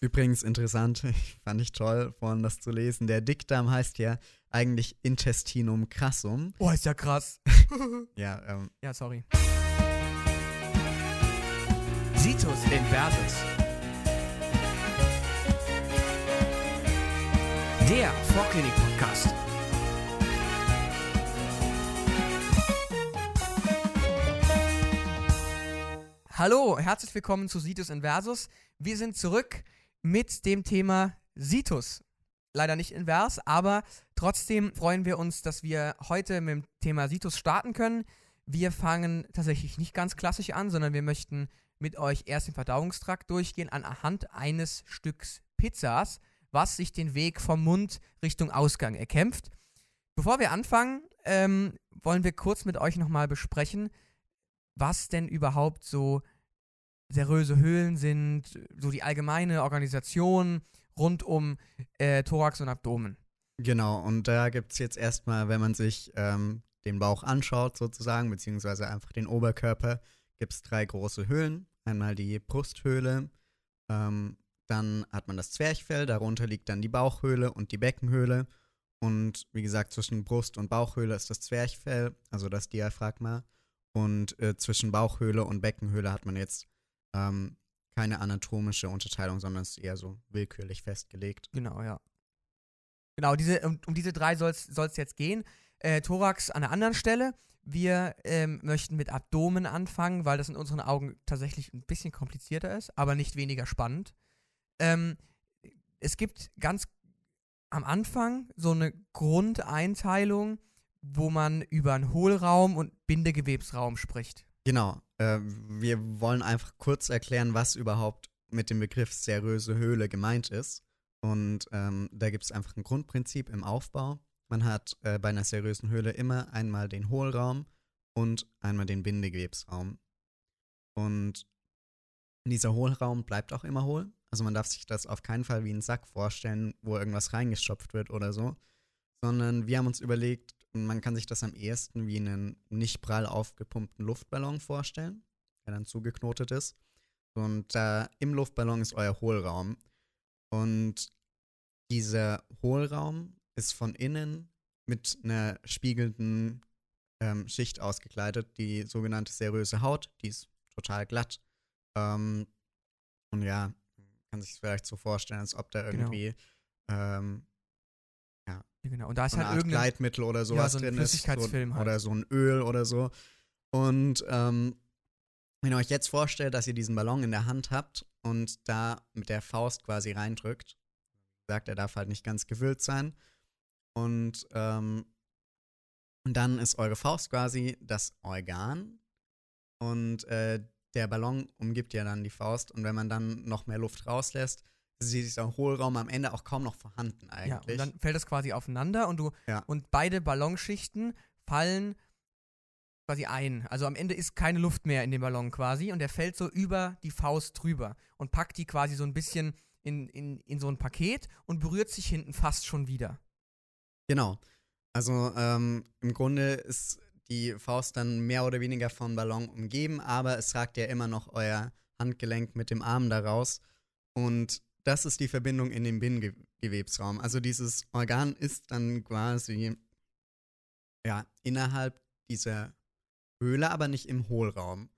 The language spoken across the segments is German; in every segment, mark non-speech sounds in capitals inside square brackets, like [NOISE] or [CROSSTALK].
Übrigens interessant, [LAUGHS] fand ich toll, vorhin das zu lesen. Der Dickdarm heißt ja eigentlich Intestinum crassum. Oh, ist ja krass. [LAUGHS] Ja, ähm, ja, sorry. Situs Inversus. Der Vorklinik-Podcast. Hallo, herzlich willkommen zu Situs Inversus. Wir sind zurück mit dem Thema Situs. Leider nicht invers, aber trotzdem freuen wir uns, dass wir heute mit dem Thema Situs starten können. Wir fangen tatsächlich nicht ganz klassisch an, sondern wir möchten mit euch erst den Verdauungstrakt durchgehen anhand eines Stücks Pizzas, was sich den Weg vom Mund Richtung Ausgang erkämpft. Bevor wir anfangen, ähm, wollen wir kurz mit euch nochmal besprechen, was denn überhaupt so seröse Höhlen sind, so die allgemeine Organisation rund um äh, Thorax und Abdomen. genau. Und da gibt es jetzt erstmal, wenn man sich ähm, den Bauch anschaut, sozusagen, beziehungsweise einfach den Oberkörper, gibt es drei große Höhlen. Einmal die Brusthöhle, ähm, dann hat man das Zwerchfell, darunter liegt dann die Bauchhöhle und die Beckenhöhle. Und wie gesagt, zwischen Brust- und Bauchhöhle ist das Zwerchfell, also das Diaphragma. Und äh, zwischen Bauchhöhle und Beckenhöhle hat man jetzt ähm, keine anatomische Unterteilung, sondern es ist eher so willkürlich festgelegt. Genau, ja. Genau, diese, um, um diese drei soll es jetzt gehen. Äh, Thorax an einer anderen Stelle. Wir ähm, möchten mit Abdomen anfangen, weil das in unseren Augen tatsächlich ein bisschen komplizierter ist, aber nicht weniger spannend. Ähm, es gibt ganz am Anfang so eine Grundeinteilung, wo man über einen Hohlraum und Bindegewebsraum spricht. Genau. Äh, wir wollen einfach kurz erklären, was überhaupt mit dem Begriff seröse Höhle gemeint ist. Und ähm, da gibt es einfach ein Grundprinzip im Aufbau. Man hat äh, bei einer serösen Höhle immer einmal den Hohlraum und einmal den Bindegewebsraum. Und dieser Hohlraum bleibt auch immer hohl. Also man darf sich das auf keinen Fall wie einen Sack vorstellen, wo irgendwas reingestopft wird oder so. Sondern wir haben uns überlegt, man kann sich das am ehesten wie einen nicht prall aufgepumpten Luftballon vorstellen, der dann zugeknotet ist. Und da im Luftballon ist euer Hohlraum. Und dieser Hohlraum ist von innen mit einer spiegelnden ähm, Schicht ausgekleidet, die sogenannte seröse Haut. Die ist total glatt. Ähm, und ja, kann sich vielleicht so vorstellen, als ob da Genau. irgendwie ähm, Ja, genau. Und da ist so eine halt Art irgendein. Gleitmittel oder sowas so ein drin ist. So, halt. Oder so ein Öl oder so. Und ähm, wenn ihr euch jetzt vorstellt, dass ihr diesen Ballon in der Hand habt und da mit der Faust quasi reindrückt, gesagt, er darf halt nicht ganz gewillt sein. Und ähm, dann ist eure Faust quasi das Organ und äh, der Ballon umgibt ja dann die Faust und wenn man dann noch mehr Luft rauslässt, dieser Hohlraum am Ende auch kaum noch vorhanden eigentlich. Ja, und dann fällt das quasi aufeinander und du Ja. und beide Ballonschichten fallen quasi ein. Also am Ende ist keine Luft mehr in dem Ballon quasi und der fällt so über die Faust drüber und packt die quasi so ein bisschen in, in, in so ein Paket und berührt sich hinten fast schon wieder. Genau. Also ähm, im Grunde ist die Faust dann mehr oder weniger vom Ballon umgeben, aber es ragt ja immer noch euer Handgelenk mit dem Arm daraus. Und das ist die Verbindung in den Bindegewebsraum. Also dieses Organ ist dann quasi ja innerhalb dieser Höhle, aber nicht im Hohlraum.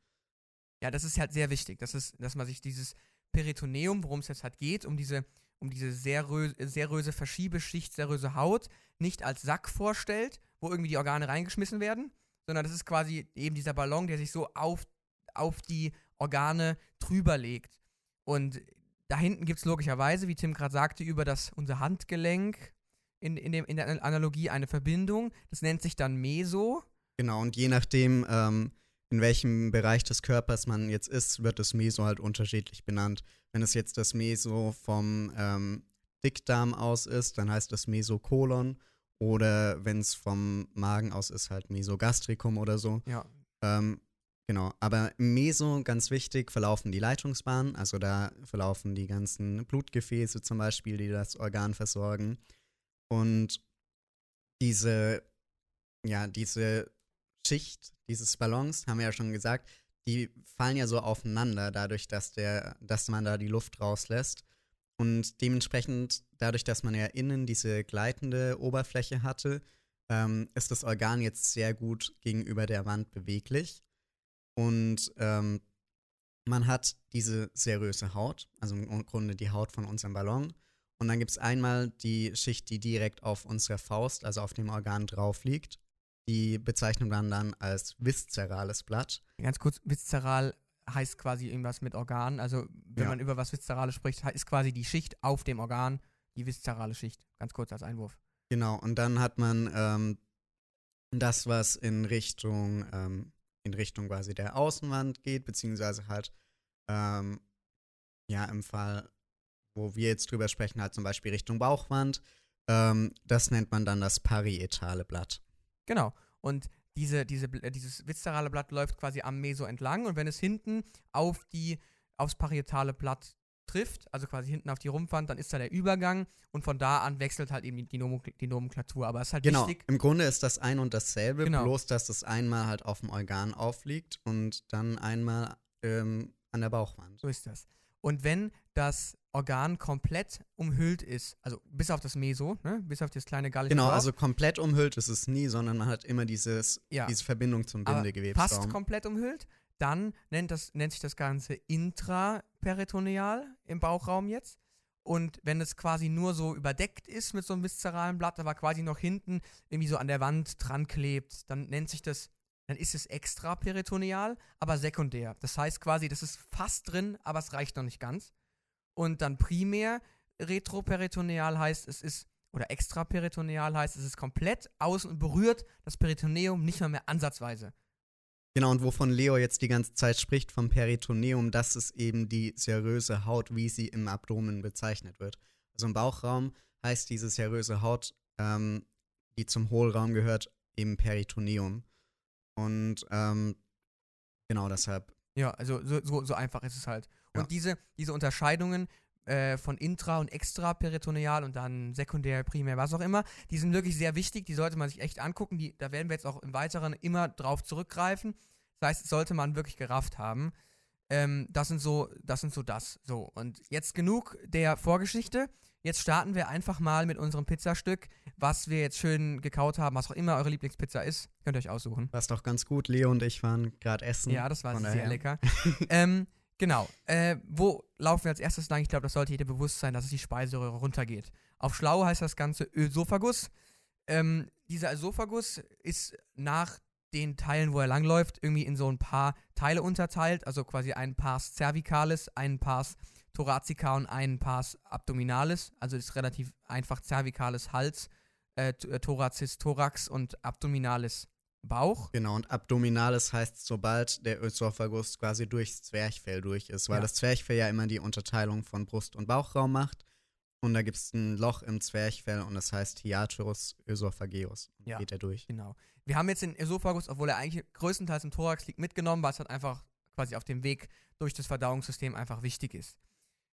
Ja, das ist halt sehr wichtig, dass, es, dass man sich dieses Peritoneum, worum es jetzt halt geht, um diese, um diese serö seröse Verschiebeschicht, seröse Haut, nicht als Sack vorstellt, wo irgendwie die Organe reingeschmissen werden, sondern das ist quasi eben dieser Ballon, der sich so auf, auf die Organe drüber legt. Und da hinten gibt es logischerweise, wie Tim gerade sagte, über das, unser Handgelenk in, in, dem, in der Analogie eine Verbindung. Das nennt sich dann Meso. Genau, und je nachdem, ähm, in welchem Bereich des Körpers man jetzt ist, wird das Meso halt unterschiedlich benannt. Wenn es jetzt das Meso vom ähm, Dickdarm aus ist, dann heißt das Mesokolon. Oder wenn es vom Magen aus ist, halt Mesogastricum oder so. Ja, Ähm, genau, aber im Meso, ganz wichtig, verlaufen die Leitungsbahnen. Also da verlaufen die ganzen Blutgefäße zum Beispiel, die das Organ versorgen. Und diese, ja, diese Schicht dieses Ballons, haben wir ja schon gesagt, die fallen ja so aufeinander, dadurch, dass, der, dass man da die Luft rauslässt. Und dementsprechend, dadurch, dass man ja innen diese gleitende Oberfläche hatte, ähm, ist das Organ jetzt sehr gut gegenüber der Wand beweglich. Und ähm, man hat diese seröse Haut, also im Grunde die Haut von unserem Ballon. Und dann gibt es einmal die Schicht, die direkt auf unserer Faust, also auf dem Organ drauf liegt. Die bezeichnet man dann als viszerales Blatt. Ganz kurz, viszeral heißt quasi irgendwas mit Organ. Also wenn Ja. man über was Viszerales spricht, ist quasi die Schicht auf dem Organ die viszerale Schicht. Ganz kurz als Einwurf. Genau, und dann hat man ähm, das, was in Richtung, ähm, in Richtung quasi der Außenwand geht, beziehungsweise halt, ähm, ja, im Fall, wo wir jetzt drüber sprechen, halt zum Beispiel Richtung Bauchwand. Ähm, das nennt man dann das parietale Blatt. Genau. Und diese, diese, äh, dieses viszerale Blatt läuft quasi am Meso entlang und wenn es hinten auf die, aufs parietale Blatt trifft, also quasi hinten auf die Rumpfwand, dann ist da der Übergang und von da an wechselt halt eben die, die, Nomen die Nomenklatur. Aber es ist halt Genau, wichtig, im Grunde ist das ein und dasselbe, Genau. bloß dass das einmal halt auf dem Organ aufliegt und dann einmal ähm, an der Bauchwand. so ist das. Und wenn das Organ komplett umhüllt ist, also bis auf das Meso, ne, bis auf das kleine gallische Genau, Bauch, also komplett umhüllt ist es nie, sondern man hat immer dieses, Ja. diese Verbindung zum Bindegewebsraum. fast komplett umhüllt, dann nennt, das, nennt sich das Ganze intraperitoneal im Bauchraum jetzt. Und wenn es quasi nur so überdeckt ist mit so einem viszeralen Blatt, aber quasi noch hinten irgendwie so an der Wand dran klebt, dann nennt sich das, dann ist es extraperitoneal, aber sekundär. Das heißt quasi, das ist fast drin, aber es reicht noch nicht ganz. Und dann primär retroperitoneal heißt, es ist, oder extraperitoneal heißt, es ist komplett außen und berührt das Peritoneum nicht mal mehr ansatzweise. Genau, und wovon Leo jetzt die ganze Zeit spricht, vom Peritoneum, das ist eben die seröse Haut, wie sie im Abdomen bezeichnet wird. Also im Bauchraum heißt diese seröse Haut, ähm, die zum Hohlraum gehört, eben Peritoneum. Und ähm, genau deshalb, Ja, also so, so, so einfach ist es halt. Und Ja. diese, diese Unterscheidungen äh, von intra- und extraperitoneal und dann sekundär, primär, was auch immer, die sind wirklich sehr wichtig, die sollte man sich echt angucken. Die, da werden wir jetzt auch im Weiteren immer drauf zurückgreifen. Das heißt, sollte man wirklich gerafft haben. Ähm, das sind so, das sind so das. So, und jetzt genug der Vorgeschichte. Jetzt starten wir einfach mal mit unserem Pizzastück, was wir jetzt schön gekaut haben, was auch immer eure Lieblingspizza ist. Könnt ihr euch aussuchen. war es doch ganz gut. Leo und ich waren gerade essen. Ja, das war sehr lecker. [LAUGHS] ähm, genau. Äh, wo laufen wir als erstes lang? Ich glaube, das sollte jedem bewusst sein, dass es die Speiseröhre runtergeht. Auf Schlau heißt das Ganze Ösophagus. Ähm, dieser Ösophagus ist nach den Teilen, wo er langläuft, irgendwie in so ein paar Teile unterteilt. Also quasi ein Pars cervicalis, ein Pars thoracica und ein Pars abdominalis. Also ist relativ einfach cervicalis Hals, äh, äh, Thoracis Thorax und abdominalis Bauch. Genau, und abdominales heißt, sobald der Ösophagus quasi durchs Zwerchfell durch ist, weil Ja. das Zwerchfell ja immer die Unterteilung von Brust- und Bauchraum macht. Und da gibt es ein Loch im Zwerchfell und das heißt Hiatus Ösophageus. Und Ja. Geht er durch. Genau. Wir haben jetzt den Esophagus, obwohl er eigentlich größtenteils im Thorax liegt, mitgenommen, weil es halt einfach quasi auf dem Weg durch das Verdauungssystem einfach wichtig ist.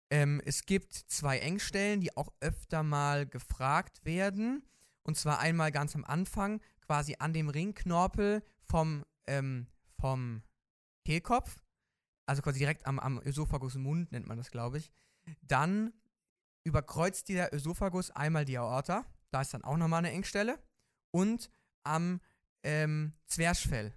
Ähm, es gibt zwei Engstellen, die auch öfter mal gefragt werden. Und zwar einmal ganz am Anfang, quasi an dem Ringknorpel vom, ähm, vom Kehlkopf. Also quasi direkt am, am Ösophagusmund nennt man das, glaube ich. Dann überkreuzt dieser Ösophagus einmal die Aorta. Da ist dann auch nochmal eine Engstelle. Und am ähm, Zwerchfell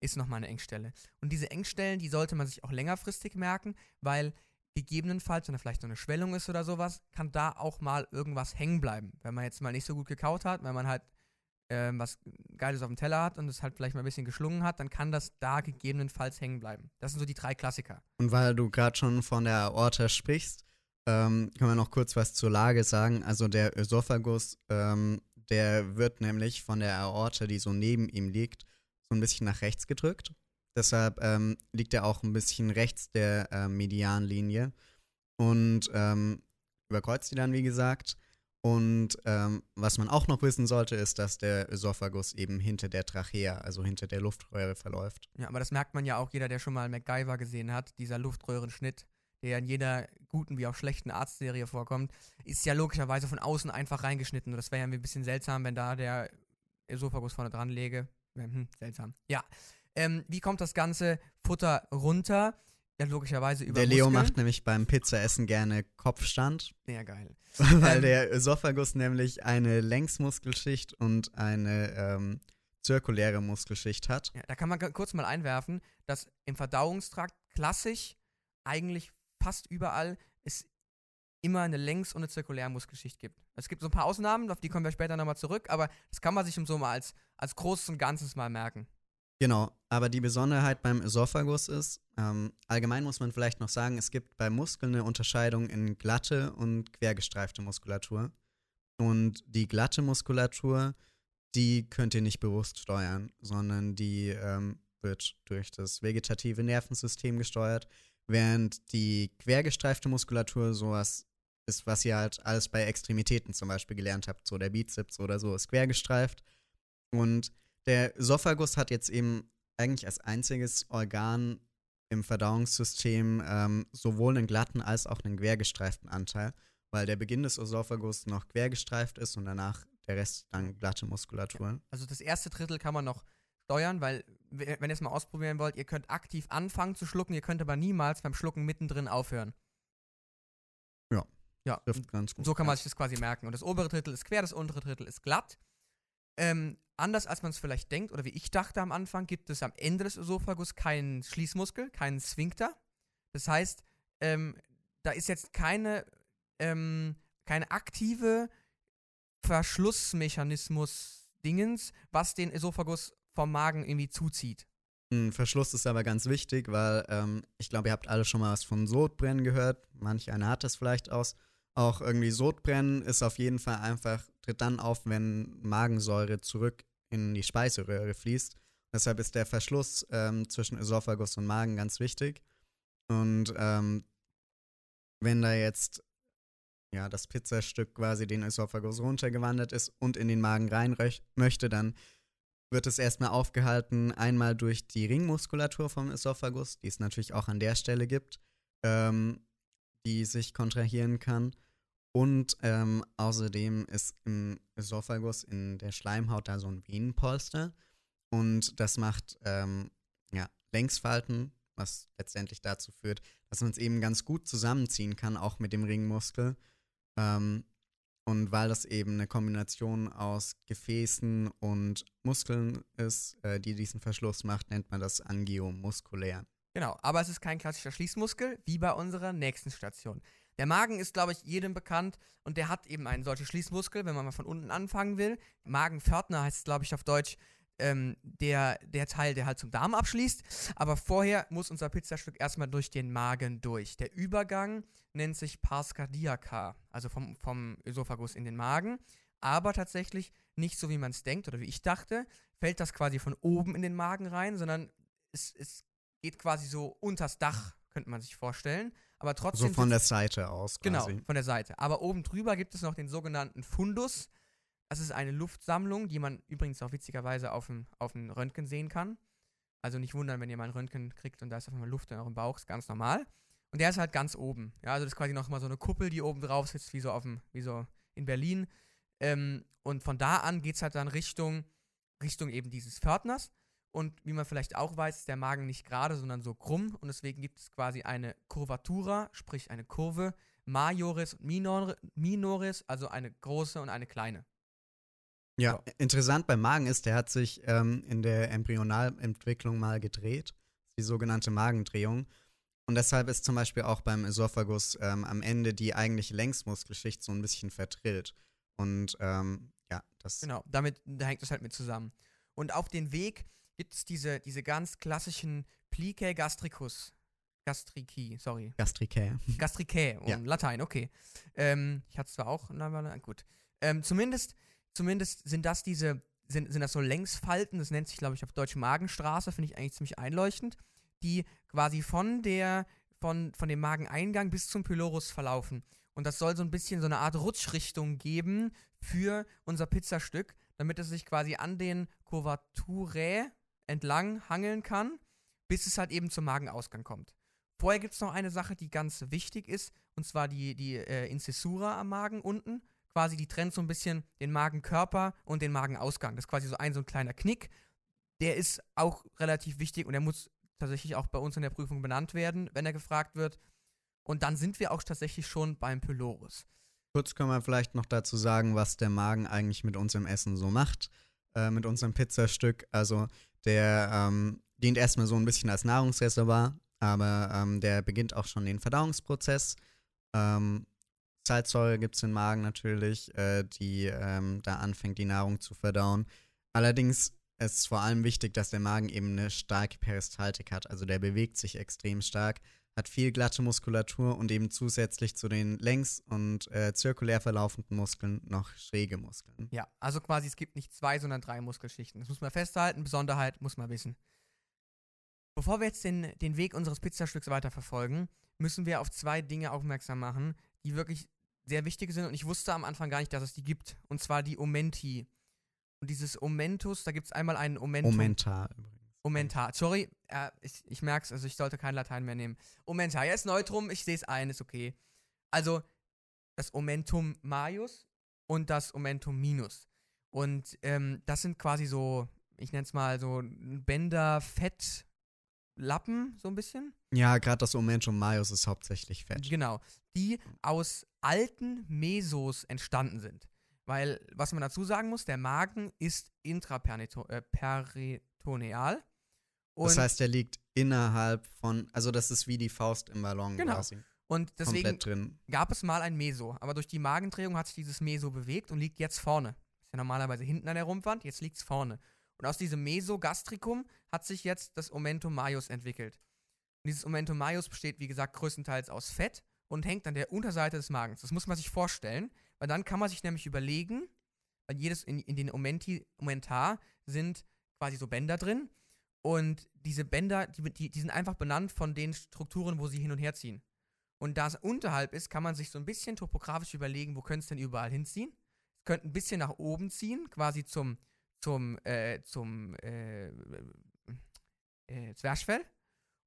ist nochmal eine Engstelle. Und diese Engstellen, die sollte man sich auch längerfristig merken, weil gegebenenfalls, wenn da vielleicht so eine Schwellung ist oder sowas, kann da auch mal irgendwas hängen bleiben. Wenn man jetzt mal nicht so gut gekaut hat, wenn man halt ähm, was Geiles auf dem Teller hat und es halt vielleicht mal ein bisschen geschlungen hat, dann kann das da gegebenenfalls hängen bleiben. Das sind so die drei Klassiker. Und weil du gerade schon von der Aorta sprichst, ähm, können wir noch kurz was zur Lage sagen. Also der Ösophagus, ähm, der wird nämlich von der Aorta, die so neben ihm liegt, so ein bisschen nach rechts gedrückt. Deshalb ähm, liegt er auch ein bisschen rechts der äh, Medianlinie und ähm, überkreuzt die dann, wie gesagt. Und ähm, was man auch noch wissen sollte, ist, dass der Ösophagus eben hinter der Trachea, also hinter der Luftröhre verläuft. Ja, aber das merkt man ja auch jeder, der schon mal MacGyver gesehen hat, dieser Luftröhrenschnitt, der in jeder guten wie auch schlechten Arztserie vorkommt, ist ja logischerweise von außen einfach reingeschnitten. Und das wäre ja ein bisschen seltsam, wenn da der Esophagus vorne dran läge. Hm, seltsam. Ja. Ähm, wie kommt das ganze Futter runter? Ja, logischerweise über Der Leo Muskeln. macht nämlich beim Pizzaessen gerne Kopfstand, Ja, geil. [LAUGHS] weil Ähm. der Esophagus nämlich eine Längsmuskelschicht und eine ähm, zirkuläre Muskelschicht hat. Ja, da kann man kurz mal einwerfen, dass im Verdauungstrakt klassisch eigentlich fast überall es immer eine Längs- und eine Zirkulärmuskelschicht gibt. Es gibt so ein paar Ausnahmen, auf die kommen wir später nochmal zurück, aber das kann man sich so mal als, als Großes und Ganzes mal merken. Genau, aber die Besonderheit beim Esophagus ist, ähm, allgemein muss man vielleicht noch sagen, es gibt bei Muskeln eine Unterscheidung in glatte und quergestreifte Muskulatur. Und die glatte Muskulatur, die könnt ihr nicht bewusst steuern, sondern die ähm, wird durch das vegetative Nervensystem gesteuert, während die quergestreifte Muskulatur sowas ist, was ihr halt alles bei Extremitäten zum Beispiel gelernt habt, so der Bizeps oder so ist quergestreift. Und der Esophagus hat jetzt eben eigentlich als einziges Organ im Verdauungssystem ähm, sowohl einen glatten als auch einen quergestreiften Anteil, weil der Beginn des Esophagus noch quergestreift ist und danach der Rest dann glatte Muskulatur. Also das erste Drittel kann man noch steuern, weil, wenn ihr es mal ausprobieren wollt, ihr könnt aktiv anfangen zu schlucken, ihr könnt aber niemals beim Schlucken mittendrin aufhören. Ja. Ja, Trifft ganz gut. So kann man sich das quasi merken. Und das obere Drittel ist quer, das untere Drittel ist glatt. Ähm, anders als man es vielleicht denkt, oder wie ich dachte am Anfang, gibt es am Ende des Esophagus keinen Schließmuskel, keinen Sphinkter. Das heißt, ähm, da ist jetzt keine, ähm, keine aktive Verschlussmechanismus-Dingens, was den Esophagus vom Magen irgendwie zuzieht. Ein Verschluss ist aber ganz wichtig, weil ähm, ich glaube, ihr habt alle schon mal was von Sodbrennen gehört. Manch einer hat es vielleicht aus. Auch irgendwie Sodbrennen ist auf jeden Fall einfach, tritt dann auf, wenn Magensäure zurück in die Speiseröhre fließt. Deshalb ist der Verschluss ähm, zwischen Esophagus und Magen ganz wichtig. Und ähm, wenn da jetzt ja, das Pizzastück quasi den Esophagus runtergewandert ist und in den Magen rein möchte, dann wird es erstmal aufgehalten, einmal durch die Ringmuskulatur vom Esophagus, die es natürlich auch an der Stelle gibt, ähm, die sich kontrahieren kann. Und ähm, außerdem ist im Esophagus in der Schleimhaut da so ein Venenpolster. Und das macht ähm, ja, Längsfalten, was letztendlich dazu führt, dass man es eben ganz gut zusammenziehen kann, auch mit dem Ringmuskel. Ähm, und weil das eben eine Kombination aus Gefäßen und Muskeln ist, äh, die diesen Verschluss macht, nennt man das angiomuskulär. Genau, aber es ist kein klassischer Schließmuskel, wie bei unserer nächsten Station. Der Magen ist, glaube ich, jedem bekannt und der hat eben einen solchen Schließmuskel, wenn man mal von unten anfangen will. Magenpförtner heißt glaube ich, auf Deutsch, ähm, der, der Teil, der halt zum Darm abschließt. Aber vorher muss unser Pizzastück erstmal durch den Magen durch. Der Übergang nennt sich Pars cardiaca, also vom, vom Esophagus in den Magen. Aber tatsächlich nicht so, wie man es denkt oder wie ich dachte, fällt das quasi von oben in den Magen rein, sondern es, es geht quasi so unters Dach, könnte man sich vorstellen. Aber So trotzdem. von der Seite aus Genau, quasi. von der Seite. Aber oben drüber gibt es noch den sogenannten Fundus. Das ist eine Luftsammlung, die man übrigens auch witzigerweise auf dem, auf dem Röntgen sehen kann. Also nicht wundern, wenn ihr mal ein Röntgen kriegt und da ist auf einmal Luft in eurem Bauch, ist ganz normal. Und der ist halt ganz oben. Ja, also das ist quasi noch mal so eine Kuppel, die oben drauf sitzt, wie so auf dem, wie so in Berlin. Ähm, und von da an geht es halt dann Richtung, Richtung eben dieses Pförtners. Und wie man vielleicht auch weiß, ist der Magen nicht gerade, sondern so krumm. Und deswegen gibt es quasi eine Kurvatura, sprich eine Kurve, Majoris und Minor, Minoris, also eine große und eine kleine. Ja, So. interessant beim Magen ist, der hat sich ähm, in der Embryonalentwicklung mal gedreht, die sogenannte Magendrehung. Und deshalb ist zum Beispiel auch beim Esophagus ähm, am Ende die eigentliche Längsmuskelschicht so ein bisschen verdrillt. Und ähm, ja, das Genau, damit da hängt das halt mit zusammen. Und auf den Weg gibt es diese, diese ganz klassischen Plicae gastricus. Gastrici, sorry. Gastricae. Gastricae, um [LAUGHS] Ja. Latein, okay. Ähm, ich hatte es zwar auch, na, gut. Ähm, zumindest, zumindest sind das diese, sind, sind das so Längsfalten, das nennt sich, glaube ich, auf Deutsch Magenstraße, finde ich eigentlich ziemlich einleuchtend, die quasi von der, von, von dem Mageneingang bis zum Pylorus verlaufen. Und das soll so ein bisschen so eine Art Rutschrichtung geben für unser Pizzastück, damit es sich quasi an den Curvaturae entlang hangeln kann, bis es halt eben zum Magenausgang kommt. Vorher gibt es noch eine Sache, die ganz wichtig ist, und zwar die, die äh, Inzessura am Magen unten. Quasi, die trennt so ein bisschen den Magenkörper und den Magenausgang. Das ist quasi so ein, so ein kleiner Knick. Der ist auch relativ wichtig und der muss tatsächlich auch bei uns in der Prüfung benannt werden, wenn er gefragt wird. Und dann sind wir auch tatsächlich schon beim Pylorus. Kurz können wir vielleicht noch dazu sagen, was der Magen eigentlich mit uns im Essen so macht, äh, mit unserem Pizzastück. Also der ähm, dient erstmal so ein bisschen als Nahrungsreservoir, aber ähm, der beginnt auch schon den Verdauungsprozess. Ähm, Salzsäure gibt es im Magen natürlich, äh, die ähm, da anfängt, die Nahrung zu verdauen. Allerdings ist es vor allem wichtig, dass der Magen eben eine starke Peristaltik hat. Also der bewegt sich extrem stark, hat viel glatte Muskulatur und eben zusätzlich zu den längs- und äh, zirkulär verlaufenden Muskeln noch schräge Muskeln. Ja, also quasi es gibt nicht zwei, sondern drei Muskelschichten. Das muss man festhalten, Besonderheit muss man wissen. Bevor wir jetzt den, den Weg unseres Pizzastücks weiterverfolgen, müssen wir auf zwei Dinge aufmerksam machen, die wirklich sehr wichtig sind und ich wusste am Anfang gar nicht, dass es die gibt. Und zwar die Omenti. Und dieses Omentus, da gibt es einmal einen Omentum. Momentar übrigens. Omentar. Sorry, äh, ich, ich merke es, also ich sollte kein Latein mehr nehmen. Omentar, ja, ist Neutrum, ich sehe es ein, ist okay. Also das Omentum Maius und das Omentum Minus. Und ähm, das sind quasi so, ich nenne es mal so Bänder, Fett, Lappen, so ein bisschen. Ja, gerade das Omentum Maius ist hauptsächlich Fett. Genau. Die aus alten Mesos entstanden sind. Weil, was man dazu sagen muss, der Magen ist intraperitoneal. Das heißt, der liegt innerhalb von, also das ist wie die Faust im Ballon Genau. quasi. und deswegen gab es mal ein Meso. Aber durch die Magendrehung hat sich dieses Meso bewegt und liegt jetzt vorne. Ist ja normalerweise hinten an der Rumpfwand, jetzt liegt es vorne. Und aus diesem Mesogastricum hat sich jetzt das Omentum Maius entwickelt. Und dieses Omentum Maius besteht, wie gesagt, größtenteils aus Fett und hängt an der Unterseite des Magens. Das muss man sich vorstellen, weil dann kann man sich nämlich überlegen, weil jedes in, in den Omenti, Omentar sind quasi so Bänder drin. Und diese Bänder, die, die, die sind einfach benannt von den Strukturen, wo sie hin und her ziehen. Und da es unterhalb ist, kann man sich so ein bisschen topografisch überlegen, wo könnte es denn überall hinziehen. Es könnte ein bisschen nach oben ziehen, quasi zum, zum, äh, zum äh, äh, Zwerchfell.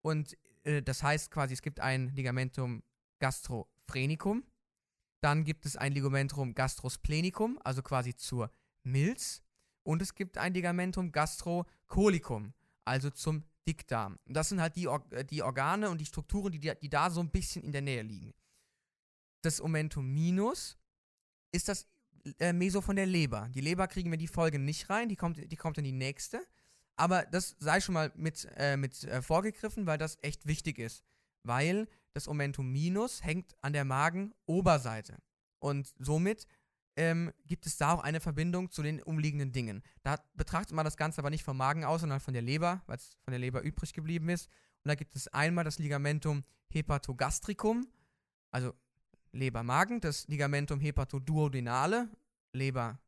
Und äh, das heißt quasi, es gibt ein Ligamentum gastrophrenicum. Dann gibt es ein Ligamentum gastrosplenicum, also quasi zur Milz. Und es gibt ein Ligamentum gastrocolicum, also zum Dickdarm. Und das sind halt die, Or äh, die Organe und die Strukturen, die, die da so ein bisschen in der Nähe liegen. Das Omentum minus ist das äh, Meso von der Leber. Die Leber kriegen wir die Folge nicht rein, die kommt, die kommt in die nächste. Aber das sei schon mal mit, äh, mit äh, vorgegriffen, weil das echt wichtig ist. Weil das Omentum minus hängt an der Magenoberseite. Und somit ähm, gibt es da auch eine Verbindung zu den umliegenden Dingen. Da betrachtet man das Ganze aber nicht vom Magen aus, sondern von der Leber, weil es von der Leber übrig geblieben ist. Und da gibt es einmal das Ligamentum hepatogastricum, also Leber-Magen, das Ligamentum hepatoduodenale, Leber,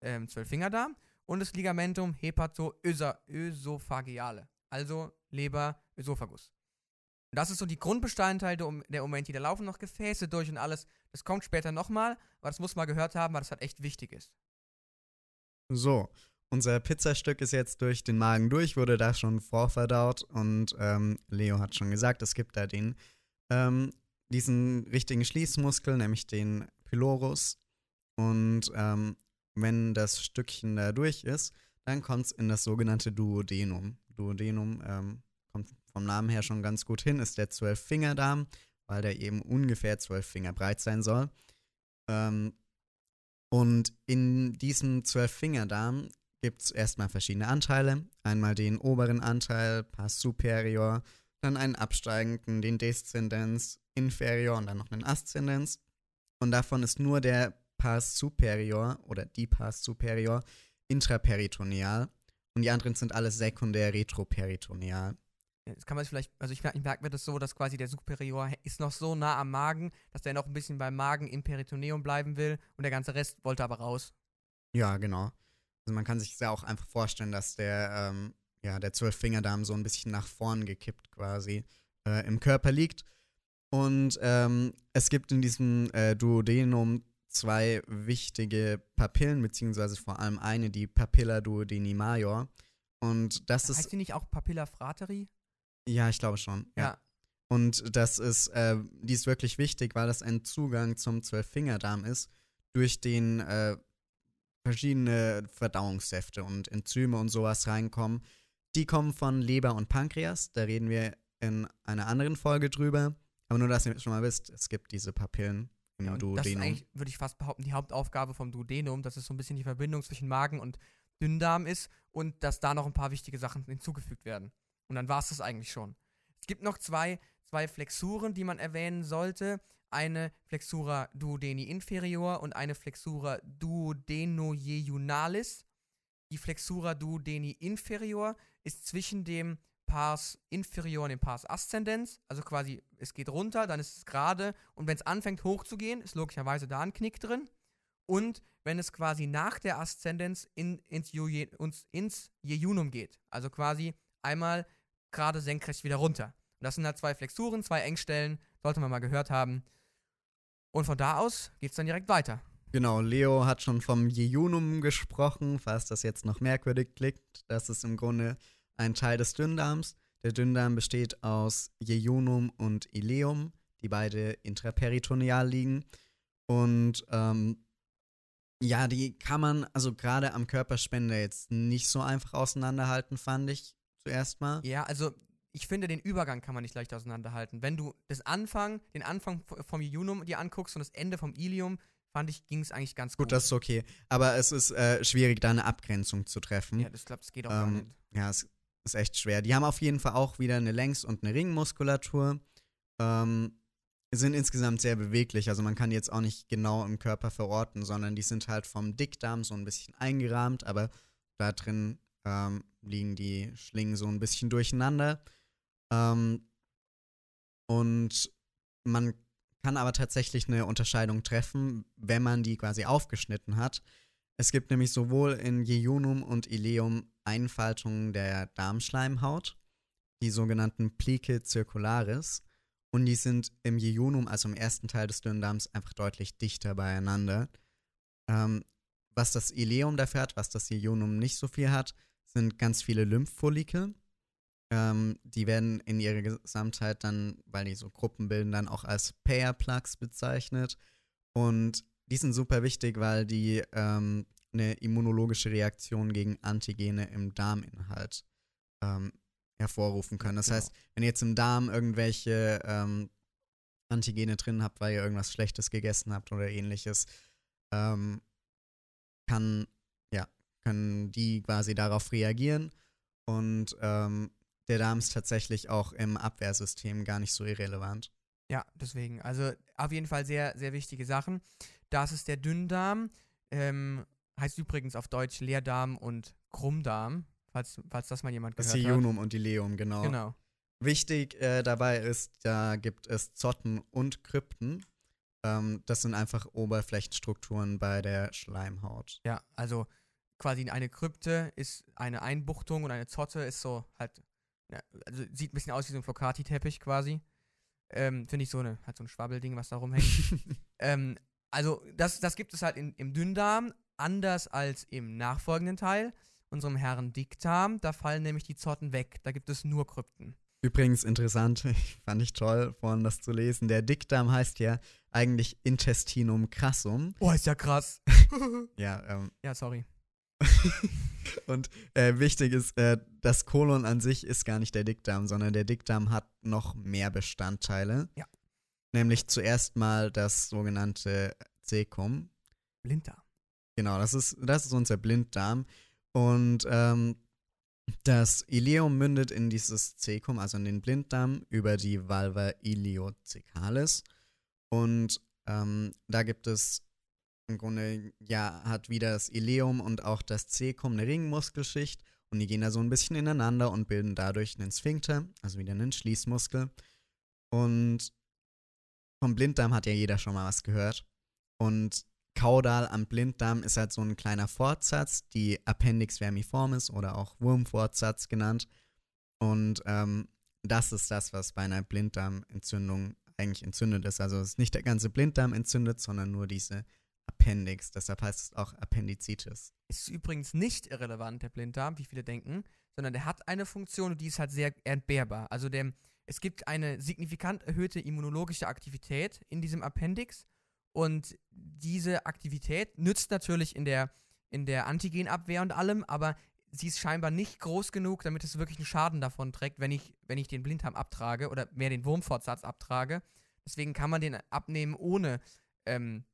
ähm, Zwölffingerdarm, und das Ligamentum hepatoösophageale, also Leber-Ösophagus. Das ist so die Grundbestandteil der, Um- der Omenti. Da laufen noch Gefäße durch und alles. Das kommt später nochmal, aber das muss man gehört haben, weil das halt echt wichtig ist. So, unser Pizzastück ist jetzt durch den Magen durch, wurde da schon vorverdaut und ähm, Leo hat schon gesagt, es gibt da den, ähm, diesen richtigen Schließmuskel, nämlich den Pylorus. Und ähm, wenn das Stückchen da durch ist, dann kommt es in das sogenannte Duodenum. Duodenum ähm, kommt vom Namen her schon ganz gut hin, ist der Zwölffingerdarm, weil der eben ungefähr zwölf Finger breit sein soll. Ähm, und in diesem Zwölffingerdarm gibt es erstmal verschiedene Anteile. Einmal den oberen Anteil, Pars superior, dann einen absteigenden, den Deszendenz, inferior und dann noch einen Aszendenz. Und davon ist nur der Pars superior oder die Pars superior intraperitoneal und die anderen sind alle sekundär retroperitoneal. Jetzt kann man sich vielleicht, also ich, mer- ich merke mir das so, dass quasi der Superior ist noch so nah am Magen, dass der noch ein bisschen beim Magen im Peritoneum bleiben will und der ganze Rest wollte aber raus. Ja, genau. Also man kann sich ja auch einfach vorstellen, dass der, ähm, ja, der Zwölffingerdarm so ein bisschen nach vorn gekippt quasi äh, im Körper liegt. Und ähm, es gibt in diesem äh, Duodenum zwei wichtige Papillen, beziehungsweise vor allem eine, die Papilla duodeni major. Und das heißt ist, die nicht auch Papilla frateri? Ja, ich glaube schon, ja. Und das ist, äh, die ist wirklich wichtig, weil das ein Zugang zum Zwölffingerdarm ist, durch den äh, verschiedene Verdauungssäfte und Enzyme und sowas reinkommen, Die kommen von Leber und Pankreas. Da reden wir in einer anderen Folge drüber. Aber nur, dass ihr schon mal wisst, es gibt diese Papillen im Ja, und das ist Duodenum. eigentlich, würde ich fast behaupten, die Hauptaufgabe vom Duodenum, dass es so ein bisschen die Verbindung zwischen Magen und Dünndarm ist und dass da noch ein paar wichtige Sachen hinzugefügt werden. Und dann war es das eigentlich schon. Es gibt noch zwei, zwei Flexuren, die man erwähnen sollte. Eine Flexura duodeni inferior und eine Flexura duodenojejunnalis. Die Flexura duodeni inferior ist zwischen dem Pars inferior und dem Pars ascendens. Also quasi, es geht runter, dann ist es gerade. Und wenn es anfängt hochzugehen, ist logischerweise da ein Knick drin. Und wenn es quasi nach der Aszendenz in, ins Jejunum geht. Also quasi einmal gerade senkrecht wieder runter. Und das sind halt zwei Flexuren, zwei Engstellen, sollte man mal gehört haben. Und von da aus geht es dann direkt weiter. Genau, Leo hat schon vom Jejunum gesprochen, falls das jetzt noch merkwürdig klingt. Das ist im Grunde ein Teil des Dünndarms. Der Dünndarm besteht aus Jejunum und Ileum, die beide intraperitoneal liegen. Und ähm, ja, die kann man also gerade am Körperspender jetzt nicht so einfach auseinanderhalten, fand ich zuerst mal. Ja, also ich finde, den Übergang kann man nicht leicht auseinanderhalten. Wenn du das Anfang, den Anfang vom Jejunum dir anguckst und das Ende vom Ilium, fand ich, ging es eigentlich ganz gut. Gut, das ist okay. Aber es ist äh, schwierig, da eine Abgrenzung zu treffen. ja, das glaube das geht auch gar Ähm, nicht. Ja, es ist echt schwer. Die haben auf jeden Fall auch wieder eine Längs- und eine Ringmuskulatur. Ähm, sind insgesamt sehr beweglich. Also man kann die jetzt auch nicht genau im Körper verorten, sondern die sind halt vom Dickdarm so ein bisschen eingerahmt, aber da drin ähm, liegen die Schlingen so ein bisschen durcheinander. Ähm, und man kann aber tatsächlich eine Unterscheidung treffen, wenn man die quasi aufgeschnitten hat. Es gibt nämlich sowohl in Jejunum und Ileum Einfaltungen der Darmschleimhaut, die sogenannten Plique circularis, und die sind im Jejunum, also im ersten Teil des Dünndarms, einfach deutlich dichter beieinander. Ähm, was das Ileum dafür hat, was das Jejunum nicht so viel hat, sind ganz viele Lymphfollikel. Ähm, die werden in ihrer Gesamtheit dann, weil die so Gruppen bilden, dann auch als Pair Plugs bezeichnet. Und die sind super wichtig, weil die ähm, eine immunologische Reaktion gegen Antigene im Darminhalt ähm, hervorrufen können. Das Genau. heißt, wenn ihr jetzt im Darm irgendwelche ähm, Antigene drin habt, weil ihr irgendwas Schlechtes gegessen habt oder ähnliches, ähm, kann, ja, können die quasi darauf reagieren. Und ähm, der Darm ist tatsächlich auch im Abwehrsystem gar nicht so irrelevant. Ja, deswegen. Also auf jeden Fall sehr, sehr wichtige Sachen. Das ist der Dünndarm. Ähm, heißt übrigens auf Deutsch Leerdarm und Krummdarm, falls, falls das mal jemand Das gehört hat. Iunum und Ileum, genau. Genau. Wichtig äh, dabei ist, da gibt es Zotten und Krypten. Ähm, das sind einfach Oberflächenstrukturen bei der Schleimhaut. Ja, also quasi eine Krypte ist eine Einbuchtung und eine Zotte ist so halt, ja, also sieht ein bisschen aus wie so ein Flocati-Teppich quasi. Ähm, Finde ich so eine, halt so ein Schwabbelding, was da rumhängt. [LAUGHS] ähm, also das, das gibt es halt in, im Dünndarm, anders als im nachfolgenden Teil, unserem Herren Dickdarm. Da fallen nämlich die Zotten weg. Da gibt es nur Krypten. Übrigens interessant, [LAUGHS] fand ich toll, vorhin das zu lesen. Der Dickdarm heißt ja eigentlich Intestinum crassum. Oh, ist ja krass. [LAUGHS] Ja, ähm, ja, sorry. [LAUGHS] und äh, wichtig ist, äh, das Kolon an sich ist gar nicht der Dickdarm, sondern der Dickdarm hat noch mehr Bestandteile. Ja. Nämlich zuerst mal das sogenannte Cecum. Blinddarm. Genau, das ist, das ist unser Blinddarm. Und ähm, das Ileum mündet in dieses Cecum, also in den Blinddarm, über die Valva iliocecalis. Und ähm, da gibt es im Grunde, ja, hat wieder das Ileum und auch das Cecum eine Ringmuskelschicht. Und die gehen da so ein bisschen ineinander und bilden dadurch einen Sphinkter, also wieder einen Schließmuskel. Und vom Blinddarm hat ja jeder schon mal was gehört. Und Kaudal am Blinddarm ist halt so ein kleiner Fortsatz, die Appendix vermiformis oder auch Wurmfortsatz genannt. Und ähm, das ist das, was bei einer Blinddarmentzündung eigentlich entzündet ist. Also es ist nicht der ganze Blinddarm entzündet, sondern nur diese Appendix. Deshalb heißt es auch Appendizitis. Ist übrigens nicht irrelevant, der Blinddarm, wie viele denken, sondern der hat eine Funktion und die ist halt sehr entbehrbar. Also der, es gibt eine signifikant erhöhte immunologische Aktivität in diesem Appendix und diese Aktivität nützt natürlich in der, in der Antigenabwehr und allem, aber sie ist scheinbar nicht groß genug, damit es wirklich einen Schaden davon trägt, wenn ich, wenn ich den Blinddarm abtrage oder mehr den Wurmfortsatz abtrage. Deswegen kann man den abnehmen, ohne, ähm,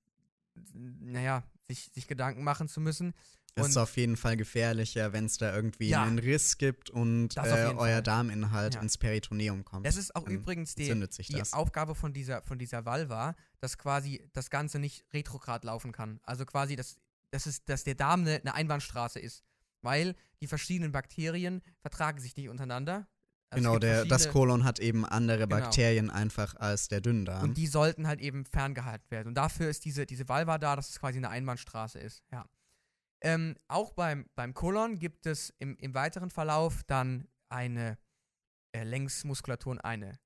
naja, sich, sich Gedanken machen zu müssen. Es ist auf jeden Fall gefährlicher, wenn es da irgendwie Ja. einen Riss gibt und Das äh, euer Fall. Darminhalt Ja. ins Peritoneum kommt. Das ist auch Dann übrigens die, die das. Aufgabe von dieser, von dieser Valva, dass quasi das Ganze nicht retrograd laufen kann. Also quasi, dass, dass, es, dass der Darm eine, eine Einbahnstraße ist. Weil die verschiedenen Bakterien vertragen sich nicht untereinander. Also genau, der, das Kolon hat eben andere Genau. Bakterien einfach als der Dünndarm. Und die sollten halt eben ferngehalten werden. Und dafür ist diese, diese Valva da, dass es quasi eine Einbahnstraße ist. Ja. Ähm, auch beim, beim Kolon gibt es im, im weiteren Verlauf dann eine äh, Längsmuskulatur und eine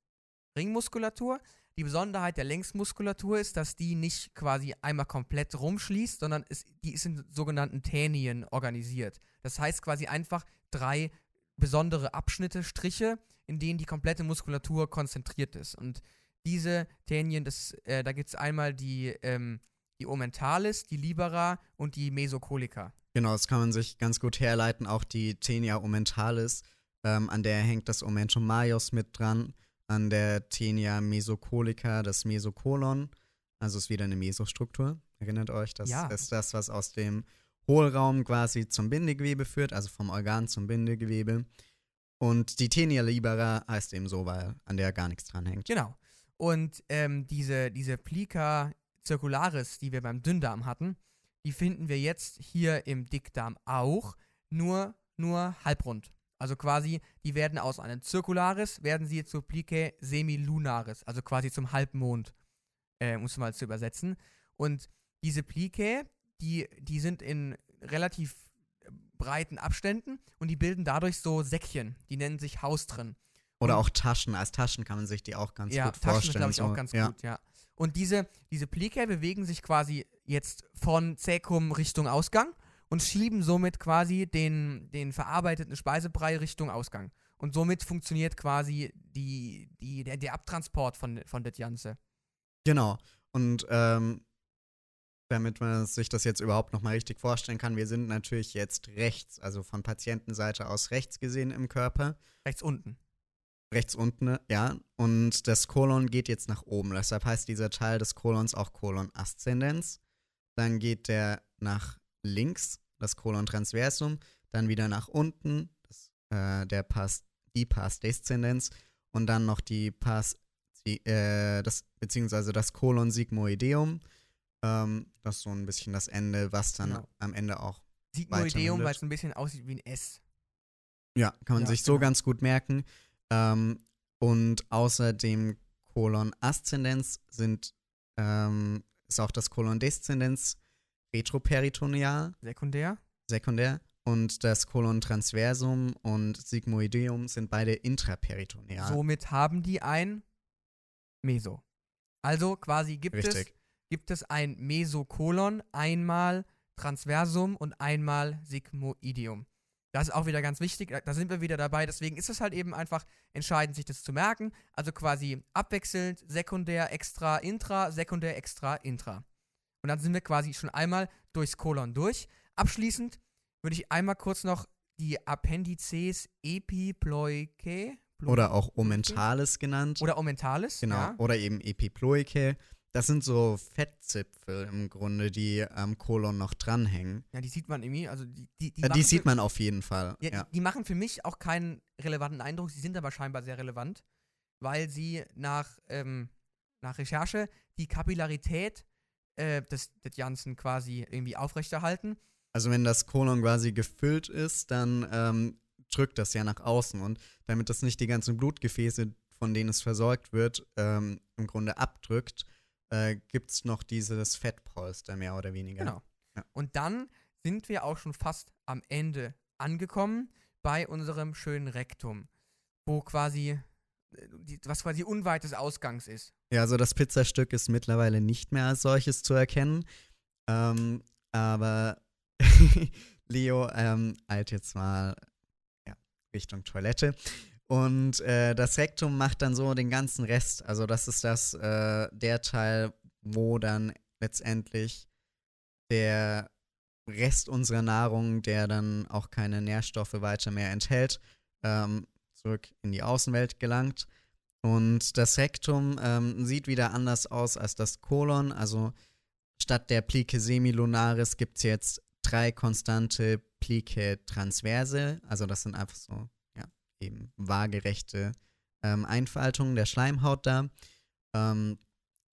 Ringmuskulatur. Die Besonderheit der Längsmuskulatur ist, dass die nicht quasi einmal komplett rumschließt, sondern es, die ist in sogenannten Tänien organisiert. Das heißt quasi einfach drei besondere Abschnitte, Striche, in denen die komplette Muskulatur konzentriert ist. Und diese Tänien, das, äh, da gibt es einmal die, ähm, die Omentalis, die Libera und die Mesokolika. Genau, das kann man sich ganz gut herleiten. Auch die Tenia omentalis, ähm, an der hängt das Omentum majus mit dran. An der Tenia mesocolica das Mesokolon. Also ist wieder eine Mesostruktur. Erinnert euch, das Ja. ist das, was aus dem Hohlraum quasi zum Bindegewebe führt, also vom Organ zum Bindegewebe. Und die Tenia libera heißt eben so, weil an der gar nichts dran hängt. Genau. Und ähm, diese, diese Plica circularis, die wir beim Dünndarm hatten, die finden wir jetzt hier im Dickdarm auch, nur, nur halbrund. Also quasi, die werden aus einem Circularis, werden sie zur Plicae semilunaris, also quasi zum Halbmond, äh, um es mal zu übersetzen. Und diese Plicae, die, die sind in relativ breiten Abständen und die bilden dadurch so Säckchen, die nennen sich Haustrin. Oder Und- auch Taschen. Als Taschen kann man sich die auch ganz ja, gut Taschen vorstellen. ist, glaube ich, so. auch ganz ja. gut, ja. Und diese, diese Plicae bewegen sich quasi jetzt von Zäkum Richtung Ausgang und schieben somit quasi den, den verarbeiteten Speisebrei Richtung Ausgang. Und somit funktioniert quasi die, die, der, der Abtransport von, von das Ganze. Genau. Und ähm, damit man sich das jetzt überhaupt nochmal richtig vorstellen kann, wir sind natürlich jetzt rechts, also von Patientenseite aus rechts gesehen im Körper. Rechts unten. Rechts unten, ja. Und das Kolon geht jetzt nach oben. Deshalb heißt dieser Teil des Kolons auch Kolon Ascendens. Dann geht der nach links, das Kolon Transversum. Dann wieder nach unten, das, äh, der Pars, die Pars Descendens. Und dann noch die Pars, die, äh, das, beziehungsweise das Kolon Sigmoideum. Ähm, das ist so ein bisschen das Ende, was dann Genau. am Ende auch Sigmoideum, weil es ein bisschen aussieht wie ein S. Ja, kann man Ja, sich so genau. ganz gut merken. Ähm, und außer dem Kolon Ascendens sind, ähm, ist auch das Kolon Descendens retroperitoneal, Sekundär. sekundär. Und das Kolon Transversum und Sigmoideum sind beide intraperitoneal. Somit haben die ein Meso. Also quasi gibt es Richtig. Gibt es ein Mesokolon, einmal Transversum und einmal Sigmoideum. Das ist auch wieder ganz wichtig, da- sind wir wieder dabei, deswegen ist es halt eben einfach entscheidend, sich das zu merken. Also quasi abwechselnd, sekundär, extra, intra, sekundär, extra, intra. Und dann sind wir quasi schon einmal durchs Kolon durch. Abschließend würde ich einmal kurz noch die Appendices epiploicae Oder auch Omentales genannt. oder Omentales, genau. ja, Oder eben Epiploike. Das sind so Fettzipfel im Grunde, die am Kolon noch dranhängen. ja, die sieht man irgendwie, also die, die, die Äh, die sieht man auf jeden Fall. Ja, Ja. Die, die machen für mich auch keinen relevanten Eindruck, sie sind aber scheinbar sehr relevant, weil sie nach, ähm, nach Recherche die Kapillarität äh, des, des Ganzen quasi irgendwie aufrechterhalten. Also wenn das Kolon quasi gefüllt ist, dann ähm, drückt das ja nach außen und damit das nicht die ganzen Blutgefäße, von denen es versorgt wird, ähm, im Grunde abdrückt, äh, gibt es noch dieses Fettpolster mehr oder weniger. Genau. Ja. Und dann sind wir auch schon fast am Ende angekommen bei unserem schönen Rektum, wo quasi, äh, die, was quasi unweit des Ausgangs ist. Ja, also das Pizzastück ist mittlerweile nicht mehr als solches zu erkennen. Ähm, aber [LAUGHS] Leo ähm, eilt jetzt mal ja, Richtung Toilette. Und äh, das Rektum macht dann so den ganzen Rest. Also das ist das, äh, der Teil, wo dann letztendlich der Rest unserer Nahrung, der dann auch keine Nährstoffe weiter mehr enthält, ähm, zurück in die Außenwelt gelangt. Und das Rektum ähm, sieht wieder anders aus als das Kolon. Also statt der Plique semilunaris gibt es jetzt drei konstante Plique transverse. Also das sind einfach so, eben waagerechte ähm, Einfaltungen der Schleimhaut da. Ähm,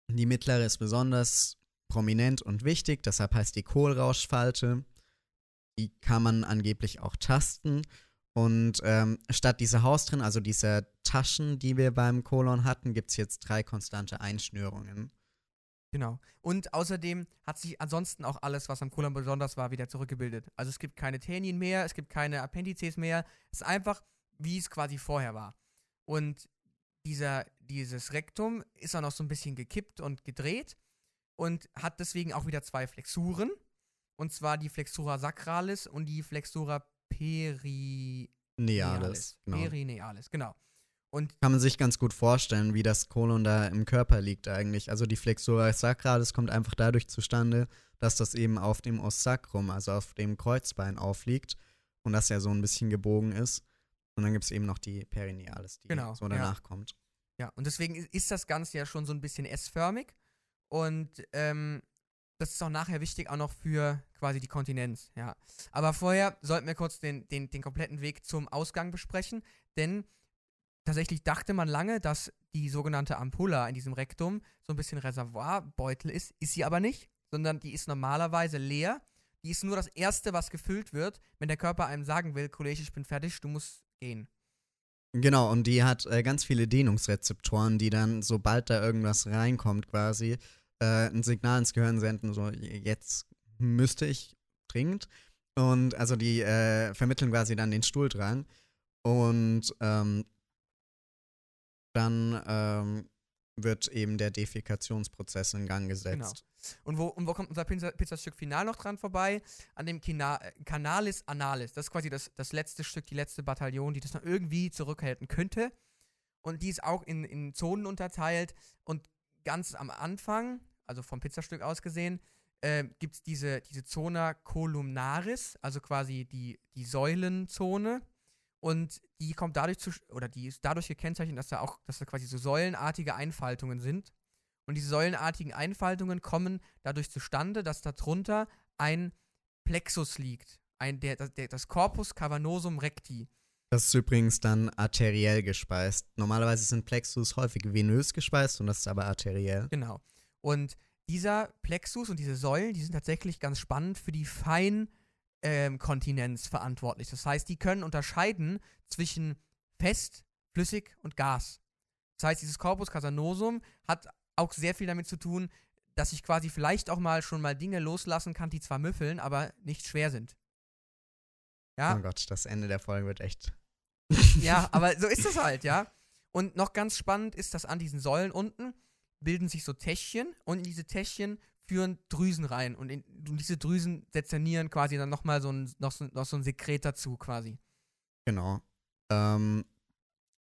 die mittlere ist besonders prominent und wichtig, deshalb heißt die Kohlrauschfalte. Die kann man angeblich auch tasten. Und ähm, statt dieser Haustrin, also dieser Taschen, die wir beim Kolon hatten, gibt es jetzt drei konstante Einschnürungen. Genau. Und außerdem hat sich ansonsten auch alles, was am Kolon besonders war, wieder zurückgebildet. Also es gibt keine Tänien mehr, es gibt keine Appendices mehr. Es ist einfach, wie es quasi vorher war. Und dieser, dieses Rektum ist auch noch so ein bisschen gekippt und gedreht und hat deswegen auch wieder zwei Flexuren. Und zwar die Flexura sacralis und die Flexura perinealis. Genau. Perinealis, genau. Und Kann man sich ganz gut vorstellen, wie das Kolon da im Körper liegt eigentlich. Also die Flexura sacralis kommt einfach dadurch zustande, dass das eben auf dem Os sacrum, also auf dem Kreuzbein aufliegt und das ja so ein bisschen gebogen ist. Und dann gibt es eben noch die Perinealis, die Genau, so ja. danach kommt. Ja, und deswegen ist das Ganze ja schon so ein bisschen S-förmig. Und ähm, das ist auch nachher wichtig, auch noch für quasi die Kontinenz, ja. Aber vorher sollten wir kurz den, den, den kompletten Weg zum Ausgang besprechen, denn tatsächlich dachte man lange, dass die sogenannte Ampulla in diesem Rektum so ein bisschen Reservoirbeutel ist, ist sie aber nicht, sondern die ist normalerweise leer. Die ist nur das Erste, was gefüllt wird, wenn der Körper einem sagen will, Kollege, ich bin fertig, du musst gehen. Genau, und die hat äh, ganz viele Dehnungsrezeptoren, die dann, sobald da irgendwas reinkommt, quasi äh, ein Signal ins Gehirn senden, so jetzt müsste ich dringend. Und also die äh, vermitteln quasi dann den Stuhldrang. Und ähm, dann ähm, wird eben der Defikationsprozess in Gang gesetzt. Und wo, und wo kommt unser Pizza, Pizzastück Final noch dran vorbei? An dem Kina, äh, Canalis Analis. Das ist quasi das, das letzte Stück, die letzte Bataillon, die das noch irgendwie zurückhalten könnte. Und die ist auch in, in Zonen unterteilt. Und ganz am Anfang, also vom Pizzastück aus gesehen, äh, gibt es diese, diese Zona columnaris, also quasi die, die Säulenzone. Und die kommt dadurch zu, oder die ist dadurch gekennzeichnet, dass da auch, dass da quasi so säulenartige Einfaltungen sind. Und diese säulenartigen Einfaltungen kommen dadurch zustande, dass darunter ein Plexus liegt. Ein, der, der, das Corpus cavernosum recti. Das ist übrigens dann arteriell gespeist. Normalerweise sind Plexus häufig venös gespeist und das ist aber arteriell. Genau. Und dieser Plexus und diese Säulen, die sind tatsächlich ganz spannend für die Feinkontinenz verantwortlich. Das heißt, die können unterscheiden zwischen fest, flüssig und Gas. Das heißt, dieses Corpus cavernosum hat auch sehr viel damit zu tun, dass ich quasi vielleicht auch mal schon mal Dinge loslassen kann, die zwar müffeln, aber nicht schwer sind. Ja, Oh Gott, das Ende der Folge wird echt. [LAUGHS] ja, aber so ist es halt, ja. Und noch ganz spannend ist, dass an diesen Säulen unten bilden sich so Täschchen und in diese Täschchen führen Drüsen rein und, in, und diese Drüsen dezernieren quasi dann nochmal so ein, noch, so, noch so ein Sekret dazu quasi. Genau. Ähm,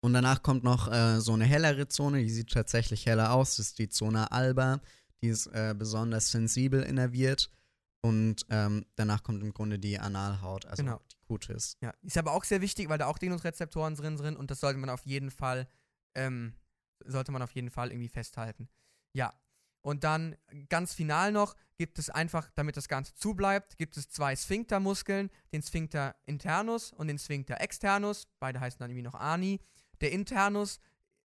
und danach kommt noch äh, so eine hellere Zone, die sieht tatsächlich heller aus. Das ist die Zone alba. Die ist äh, besonders sensibel innerviert. Und ähm, danach kommt im Grunde die Analhaut, also Genau. die Kutis. Ja, ist aber auch sehr wichtig, weil da auch Dehnungsrezeptoren drin sind und das sollte man auf jeden Fall, ähm, sollte man auf jeden Fall irgendwie festhalten. Ja. Und dann ganz final noch gibt es einfach, damit das Ganze zubleibt, gibt es zwei Sphinktermuskeln, den Sphincter internus und den Sphincter externus. Beide heißen dann irgendwie noch Ani. Der internus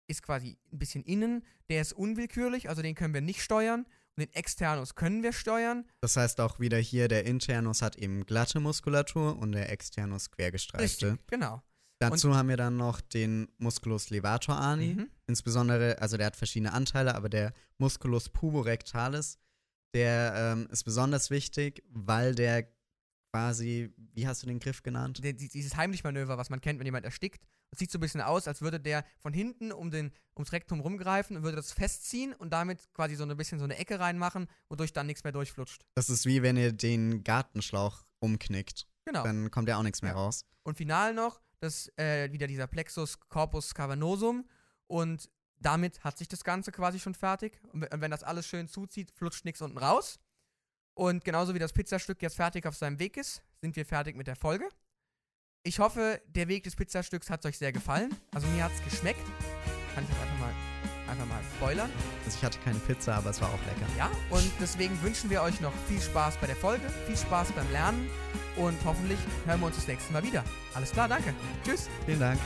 ist quasi ein bisschen innen, der ist unwillkürlich, also den können wir nicht steuern. Und den externus können wir steuern. Das heißt auch wieder hier, der Internus hat eben glatte Muskulatur und der Externus quergestreifte. Richtig, genau. Dazu haben wir dann noch den Musculus levator ani. Mhm. Insbesondere, also der hat verschiedene Anteile, aber der Musculus puborectalis, der ähm, ist besonders wichtig, weil der quasi, wie hast du den Griff genannt? Dieses Heimlichmanöver, was man kennt, wenn jemand erstickt. Es sieht so ein bisschen aus, als würde der von hinten um den, ums Rektum rumgreifen und würde das festziehen und damit quasi so ein bisschen so eine Ecke reinmachen, wodurch dann nichts mehr durchflutscht. Das ist wie wenn ihr den Gartenschlauch umknickt. Genau. Dann kommt ja auch nichts mehr raus. Und final noch, das äh, wieder dieser Plexus corpus cavernosum und damit hat sich das Ganze quasi schon fertig. Und we- und wenn das alles schön zuzieht, flutscht nichts unten raus. Und genauso wie das Pizzastück jetzt fertig auf seinem Weg ist, sind wir fertig mit der Folge. Ich hoffe, der Weg des Pizzastücks hat euch sehr gefallen. Also mir hat es geschmeckt. Kann ich jetzt einfach mal, einfach mal spoilern. Also ich hatte keine Pizza, aber es war auch lecker. Ja, und deswegen wünschen wir euch noch viel Spaß bei der Folge, viel Spaß beim Lernen und hoffentlich hören wir uns das nächste Mal wieder. Alles klar, danke. Tschüss. Vielen Dank.